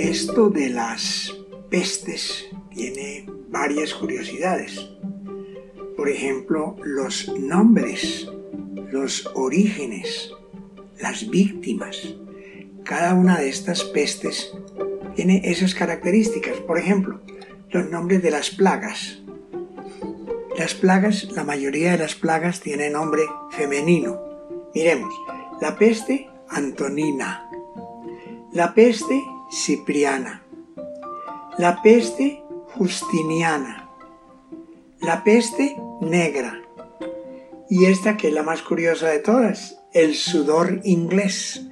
Esto de las pestes tiene varias curiosidades. Por ejemplo, los nombres, los orígenes, las víctimas. Cada una de estas pestes tiene esas características. Por ejemplo, los nombres de las plagas. Las plagas, la mayoría de las plagas tienen nombre femenino. Miremos, la peste Antonina, la peste Cipriana, la peste Justiniana, la peste negra y esta que es la más curiosa de todas, el sudor inglés.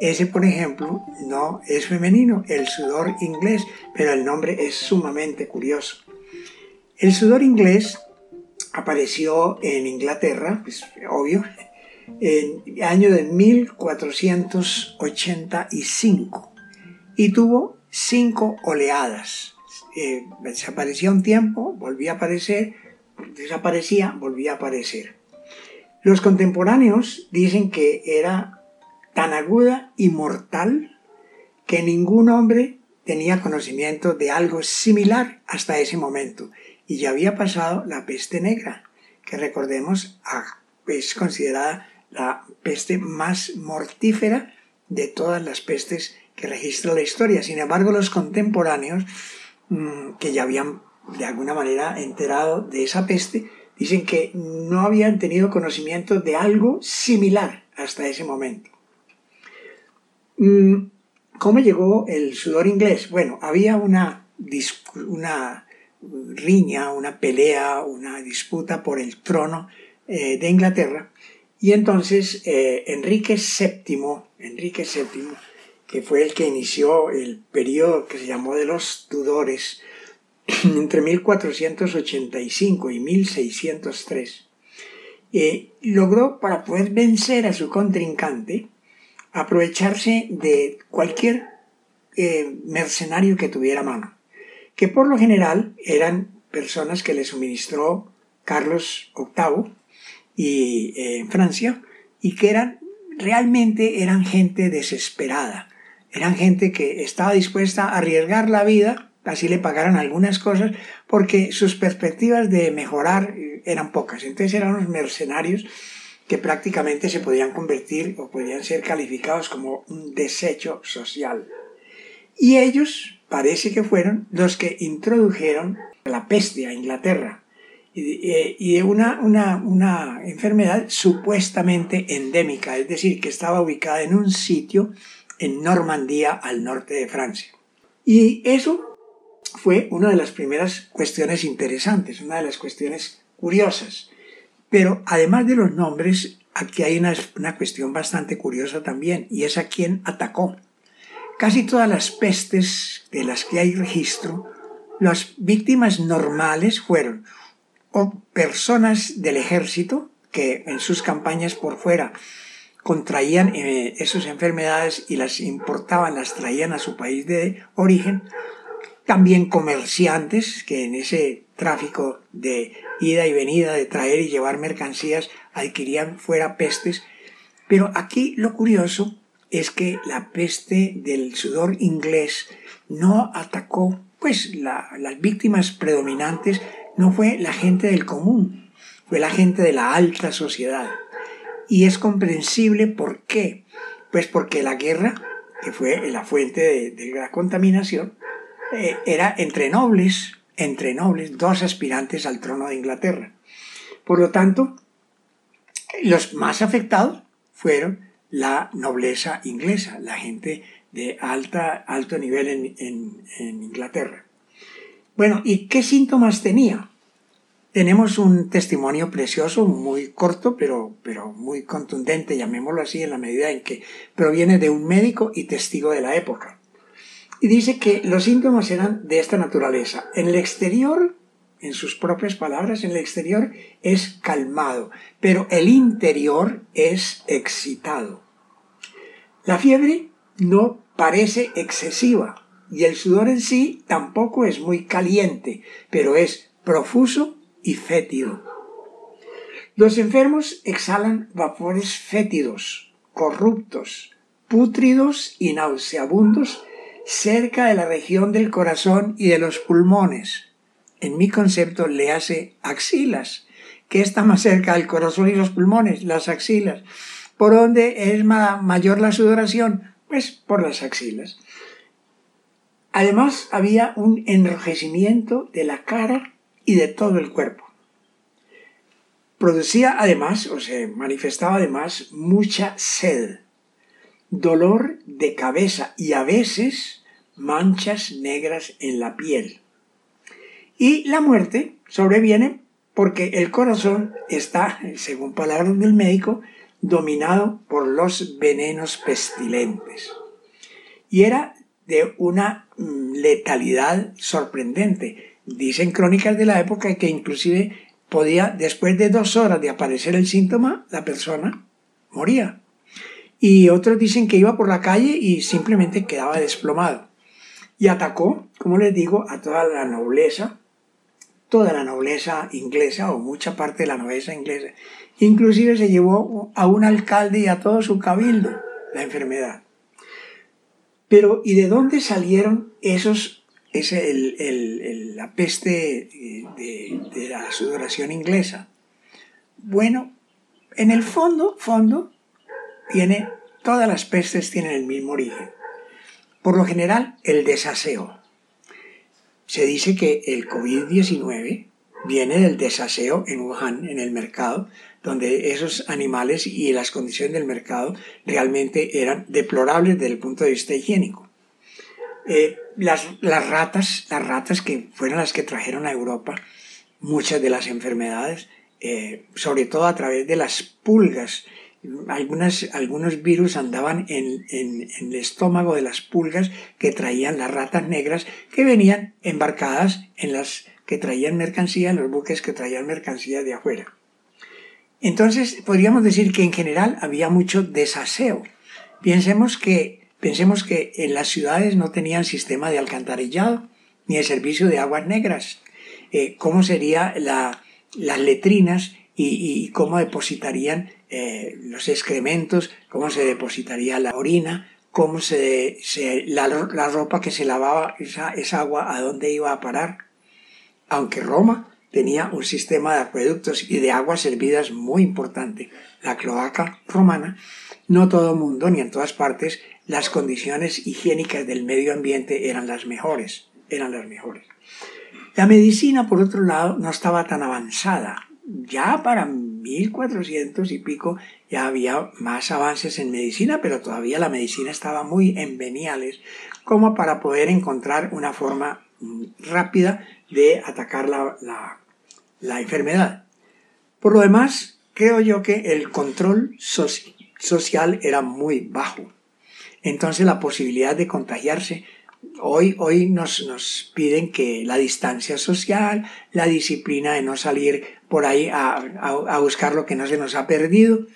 Ese, por ejemplo, no es femenino, el sudor inglés, pero el nombre es sumamente curioso. El sudor inglés apareció en Inglaterra, pues obvio, en el año de 1485 y tuvo cinco oleadas. Eh, desaparecía un tiempo, volvía a aparecer, desaparecía, volvía a aparecer. Los contemporáneos dicen que era tan aguda y mortal que ningún hombre tenía conocimiento de algo similar hasta ese momento y ya había pasado la peste negra, que recordemos es considerada la peste más mortífera de todas las pestes que registra la historia. Sin embargo, los contemporáneos, mm, que ya habían de alguna manera enterado de esa peste, dicen que no habían tenido conocimiento de algo similar hasta ese momento. Mm, ¿Cómo llegó el sudor inglés? Bueno, había una, riña, una pelea, una disputa por el trono eh, de Inglaterra y entonces eh, Enrique VII, Enrique VII, que fue el que inició el periodo que se llamó de los Tudores, entre 1485 y 1603, eh, logró para poder vencer a su contrincante aprovecharse de cualquier eh, mercenario que tuviera mano, que por lo general eran personas que le suministró Carlos VIII, y eh, en Francia y que eran realmente eran gente desesperada, eran gente que estaba dispuesta a arriesgar la vida, así le pagaran algunas cosas, porque sus perspectivas de mejorar eh, eran pocas. Entonces eran unos mercenarios que prácticamente se podían convertir o podían ser calificados como un desecho social. Y ellos parece que fueron los que introdujeron la peste a Inglaterra y de una, una, una, enfermedad supuestamente endémica, es decir, que estaba ubicada en un sitio en Normandía, al norte de Francia. Y eso fue una de las primeras cuestiones interesantes, una de las cuestiones curiosas. Pero además de los nombres, aquí hay una, una cuestión bastante curiosa también, y es a quién atacó. Casi todas las pestes de las que hay registro, las víctimas normales fueron o personas del ejército que en sus campañas por fuera contraían eh, esas enfermedades y las importaban, las traían a su país de origen, también comerciantes que en ese tráfico de ida y venida, de traer y llevar mercancías, adquirían fuera pestes. Pero aquí lo curioso es que la peste del sudor inglés no atacó, pues las víctimas predominantes no fue la gente del común, fue la gente de la alta sociedad. Y es comprensible por qué. Pues porque la guerra, que fue la fuente de, la contaminación, eh, era entre nobles, entre nobles, dos aspirantes al trono de Inglaterra. Por lo tanto, los más afectados fueron la nobleza inglesa, la gente de alta, alto nivel en Inglaterra. Bueno, ¿y qué síntomas tenía? Tenemos un testimonio precioso, muy corto, pero, pero muy contundente, llamémoslo así, en la medida en que proviene de un médico y testigo de la época. Y dice que los síntomas eran de esta naturaleza. En el exterior, en sus propias palabras, en el exterior es calmado, pero el interior es excitado. La fiebre no parece excesiva, y el sudor en sí tampoco es muy caliente, pero es profuso y fétido. Los enfermos exhalan vapores fétidos, corruptos, pútridos y nauseabundos, cerca de la región del corazón y de los pulmones. En mi concepto le hace axilas. ¿Qué está más cerca del corazón y los pulmones? Las axilas. ¿Por dónde es mayor la sudoración? Pues por las axilas. Además había un enrojecimiento de la cara y de todo el cuerpo. Producía además, o se manifestaba además, mucha sed, dolor de cabeza y a veces manchas negras en la piel. Y la muerte sobreviene porque el corazón está, según palabras del médico, dominado por los venenos pestilentes. Y era de una mm, letalidad sorprendente. Dicen crónicas de la época que inclusive podía, después de dos horas de aparecer el síntoma, la persona moría. Y otros dicen que iba por la calle y simplemente quedaba desplomado. Y atacó, como les digo, a toda la nobleza, toda la nobleza inglesa o mucha parte de la nobleza inglesa. Inclusive se llevó a un alcalde y a todo su cabildo la enfermedad. Pero ¿y de dónde salieron esos, ese, el, la peste de, de la sudoración inglesa? Bueno, en el fondo, fondo, tiene, todas las pestes tienen el mismo origen. Por lo general, el desaseo. Se dice que el COVID-19 viene del desaseo en Wuhan, en el mercado, donde esos animales y las condiciones del mercado realmente eran deplorables desde el punto de vista higiénico. Eh, las, las, ratas, las ratas que fueron las que trajeron a Europa muchas de las enfermedades, eh, sobre todo a través de las pulgas algunas, algunos virus andaban en, el estómago de las pulgas que traían las ratas negras que venían embarcadas en las que traían mercancía, en los buques que traían mercancía de afuera. Entonces, podríamos decir que en general había mucho desaseo. Pensemos que, pensemos que en las ciudades no tenían sistema de alcantarillado ni de servicio de aguas negras. Eh, ¿Cómo serían la, las letrinas y, y cómo depositarían eh, los excrementos, cómo se depositaría la orina, cómo se, la, ropa que se lavaba, esa, esa agua, a dónde iba a parar. Aunque Roma tenía un sistema de acueductos y de aguas servidas muy importante, la cloaca romana, no todo el mundo ni en todas partes las condiciones higiénicas del medio ambiente eran las mejores, eran las mejores. La medicina, por otro lado, no estaba tan avanzada ya para 1400 y pico ya había más avances en medicina, pero todavía la medicina estaba muy en veniales como para poder encontrar una forma mm, rápida de atacar la, la, enfermedad. Por lo demás, creo yo que el control social era muy bajo. Entonces la posibilidad de contagiarse Hoy, hoy nos, nos, piden que la distancia social, la disciplina de no salir por ahí a, a, buscar lo que no se nos ha perdido.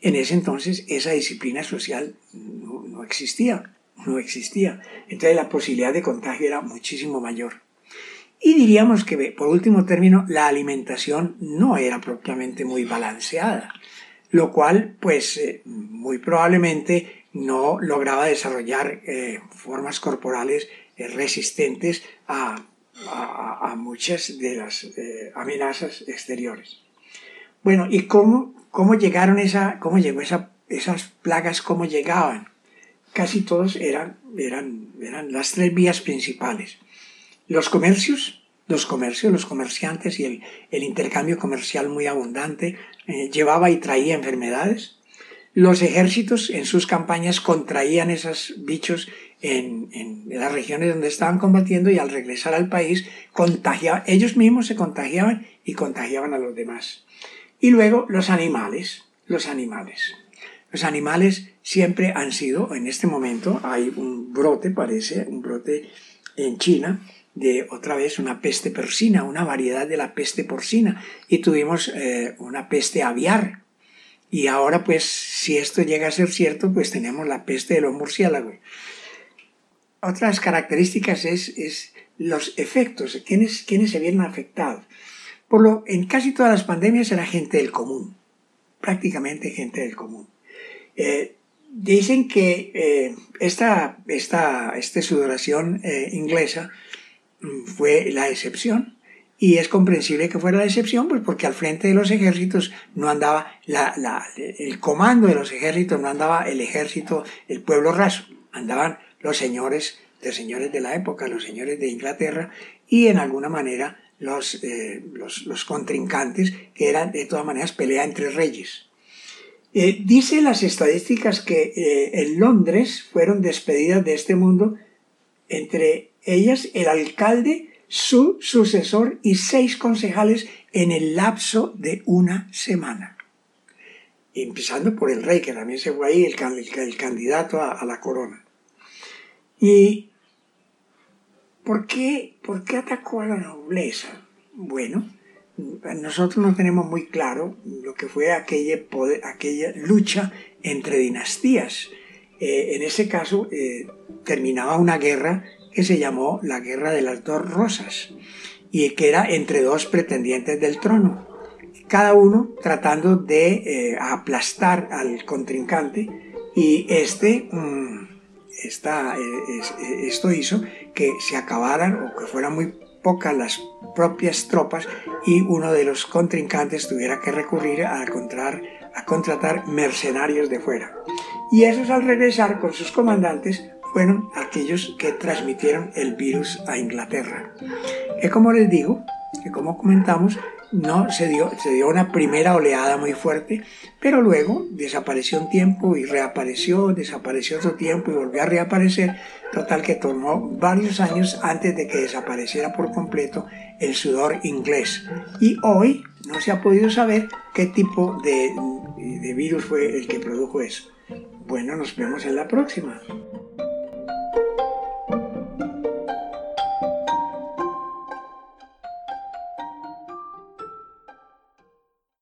En ese entonces esa disciplina social no, no existía, no existía. Entonces la posibilidad de contagio era muchísimo mayor. Y diríamos que, por último término, la alimentación no era propiamente muy balanceada, lo cual, pues, eh, muy probablemente no lograba desarrollar eh, formas corporales eh, resistentes a, muchas de las eh, amenazas exteriores. Bueno, ¿y cómo, cómo llegaron esa, cómo llegó esa, esas plagas, cómo llegaban? Casi todos eran, eran, eran las tres vías principales. Los comercios, los comercios, los comerciantes y el intercambio comercial muy abundante llevaba y traía enfermedades los ejércitos en sus campañas contraían esos bichos en, las regiones donde estaban combatiendo y al regresar al país contagiaban, ellos mismos se contagiaban y contagiaban a los demás. Y luego los animales, los animales. Los animales siempre han sido, en este momento hay un brote, parece, un brote en China, de otra vez una peste porcina, una variedad de la peste porcina, y tuvimos eh, una peste aviar, y ahora, pues, si esto llega a ser cierto, pues tenemos la peste de los murciélagos. Otras características es, los efectos, quiénes, quiénes se vieron afectados. Por lo, en casi todas las pandemias era gente del común, prácticamente gente del común. Eh, Dicen que eh, esta, esta, sudoración eh, inglesa mm, fue la excepción. Y es comprensible que fuera la excepción, pues porque al frente de los ejércitos no andaba la, la, el comando de los ejércitos, no andaba el ejército, el pueblo raso, andaban los señores, de señores de la época, los señores de Inglaterra, y en alguna manera los, eh, los, los, contrincantes, que eran de todas maneras pelea entre reyes. Eh, dice las estadísticas que eh, en Londres fueron despedidas de este mundo, entre ellas el alcalde, su sucesor y seis concejales en el lapso de una semana. Empezando por el rey, que también se fue ahí, el, el, candidato a, la corona. ¿Y por qué, por qué atacó a la nobleza? Bueno, nosotros no tenemos muy claro lo que fue aquella, aquella lucha entre dinastías. Eh, en ese caso eh, terminaba una guerra que se llamó la Guerra de las Dos Rosas y que era entre dos pretendientes del trono, cada uno tratando de eh, aplastar al contrincante y este, mm, esto hizo que se acabaran o que fueran muy pocas las propias tropas y uno de los contrincantes tuviera que recurrir a contratar mercenarios de fuera. Y esos al regresar con sus comandantes fueron aquellos que transmitieron el virus a Inglaterra. Que como les digo, que como comentamos, no se dio, se dio una primera oleada muy fuerte, pero luego desapareció un tiempo y reapareció, desapareció otro tiempo y volvió a reaparecer, total que tomó varios años antes de que desapareciera por completo el sudor inglés. Y hoy no se ha podido saber qué tipo de, de virus fue el que produjo eso. Bueno, nos vemos en la próxima.